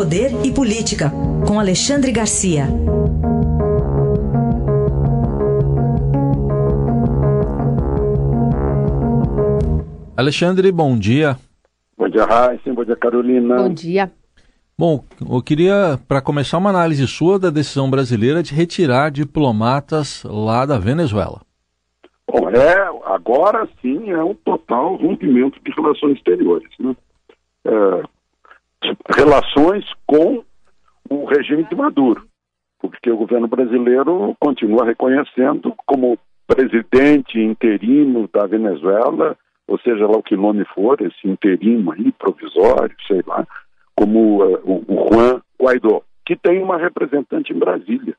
Poder e Política, com Alexandre Garcia. Alexandre, bom dia. Bom dia, Raíssa. Bom dia, Carolina. Bom dia. Bom, eu queria, para começar, uma análise sua da decisão brasileira de retirar diplomatas lá da Venezuela. Bom, é, agora sim é um total rompimento de relações exteriores. Né? É, relações com o regime de Maduro, porque o governo brasileiro continua reconhecendo como presidente interino da Venezuela, ou seja lá o que nome for, esse interino aí, provisório, sei lá, como uh, o Juan Guaidó, que tem uma representante em Brasília.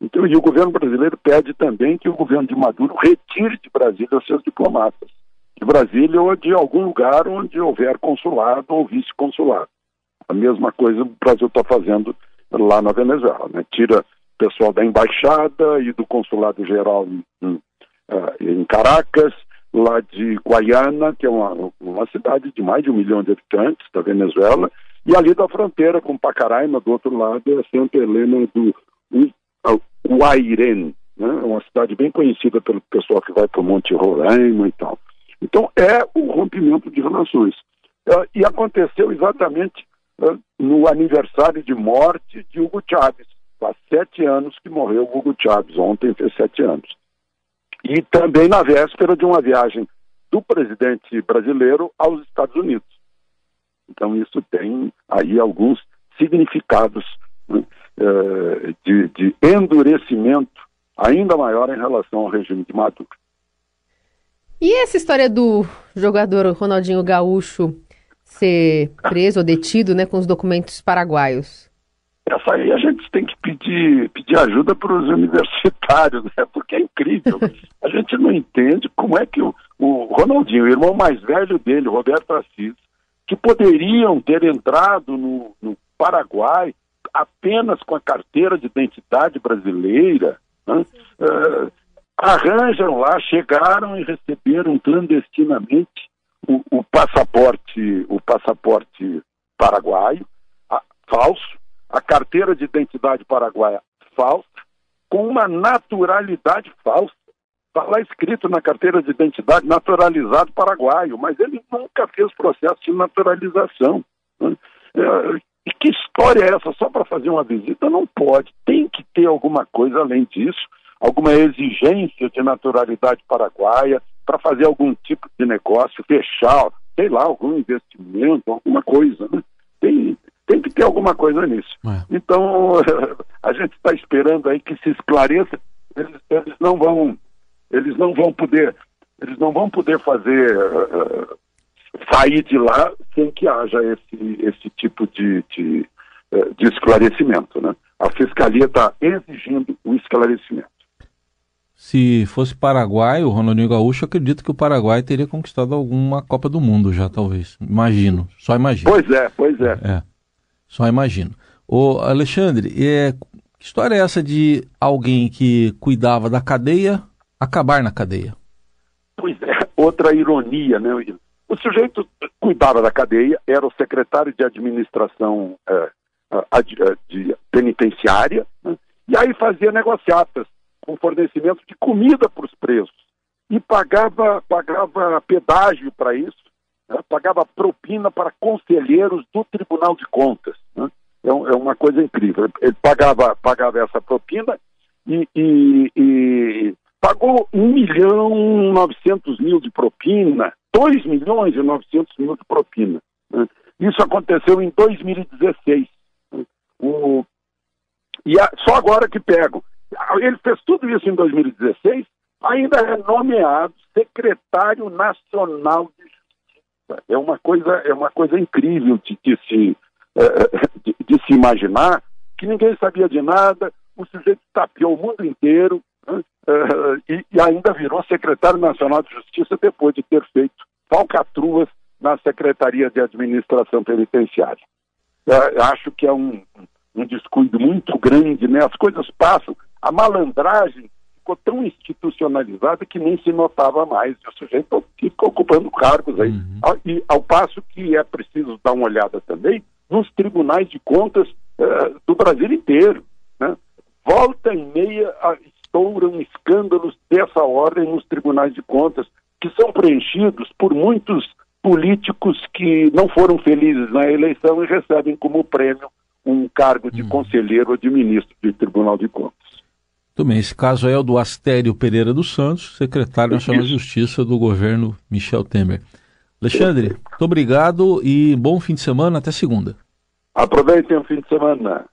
Então, e o governo brasileiro pede também que o governo de Maduro retire de Brasília os seus diplomatas, de Brasília ou de algum lugar onde houver consulado ou vice-consulado. A mesma coisa o Brasil está fazendo lá na Venezuela, né? Tira pessoal da embaixada e do consulado geral em, uh, em Caracas, lá de Guaiana, que é uma, uma cidade de mais de um milhão de habitantes da Venezuela, e ali da fronteira com Pacaraima, do outro lado, é Santa Helena do Uairen, né? É uma cidade bem conhecida pelo pessoal que vai para o Monte Roraima e tal. Então, é o rompimento de relações. É, e aconteceu exatamente no aniversário de morte de Hugo Chávez. Faz sete anos que morreu Hugo Chávez, ontem fez sete anos. E também na véspera de uma viagem do presidente brasileiro aos Estados Unidos. Então, isso tem aí alguns significados né, eh, de, de endurecimento ainda maior em relação ao regime de Maduro. E essa história do jogador Ronaldinho Gaúcho ser preso ou detido né, com os documentos paraguaios? Essa aí a gente tem que pedir, pedir ajuda para os universitários, né? porque é incrível. A gente não entende como é que o, o Ronaldinho, o irmão mais velho dele, Roberto Assis, que poderiam ter entrado no, no Paraguai apenas com a carteira de identidade brasileira, né? uh, arranjam lá, chegaram e receberam clandestinamente o, o passaporte, o passaporte paraguaio a, falso, a carteira de identidade paraguaia falsa, com uma naturalidade falsa. Está lá escrito na carteira de identidade naturalizado paraguaio, mas ele nunca fez processo de naturalização. Né? É, que história é essa? Só para fazer uma visita? Não pode. Tem que ter alguma coisa além disso, alguma exigência de naturalidade paraguaia para fazer algum tipo de negócio, fechar, sei lá, algum investimento, alguma coisa. Né? Tem, tem que ter alguma coisa nisso. É. Então, a gente está esperando aí que se esclareça. Eles, eles não vão eles não vão poder, eles não vão poder fazer uh, sair de lá sem que haja esse, esse tipo de, de, uh, de esclarecimento. Né? A fiscalia está exigindo o esclarecimento. Se fosse Paraguai, o Ronaldinho Gaúcho, acredito que o Paraguai teria conquistado alguma Copa do Mundo já, talvez. Imagino, só imagino. Pois é, pois é. É, só imagino. Ô, Alexandre, é, que história é essa de alguém que cuidava da cadeia acabar na cadeia. Pois é, outra ironia, né? O sujeito cuidava da cadeia, era o secretário de administração é, de penitenciária, né? e aí fazia negociatas fornecimento de comida para os presos. E pagava, pagava pedágio para isso, né? pagava propina para conselheiros do Tribunal de Contas. Né? É, é, uma coisa incrível. Ele pagava, pagava essa propina e, e, e pagou 1 milhão e 900 mil de propina, 2 milhões e 900 mil de propina. Né? Isso aconteceu em 2016. Né? O, e a, só agora que pego. Ele fez tudo isso em 2016, ainda é nomeado secretário nacional de justiça. É uma coisa, é uma coisa incrível de, de se, é, de, de se imaginar que ninguém sabia de nada, o sujeito tapeou o mundo inteiro, uh, e, e, ainda virou secretário nacional de Justiça depois de ter feito falcatruas na Secretaria de Administração Penitenciária. Uh, acho que é um, um descuido muito grande, né? As coisas passam, a malandragem ficou tão institucionalizada que nem se notava mais. O sujeito fica ocupando cargos aí. Uhum. E ao passo que é preciso dar uma olhada também nos tribunais de contas uh, do Brasil inteiro. Né? Volta e meia estouram escândalos dessa ordem nos tribunais de contas, que são preenchidos por muitos políticos que não foram felizes na eleição e recebem como prêmio um cargo de hum. conselheiro ou de ministro do Tribunal de Contas. Muito bem, esse caso é o do Astério Pereira dos Santos, secretário nacional de Justiça do governo Michel Temer. Alexandre, muito obrigado e bom fim de semana, até segunda. Aproveitem o fim de semana.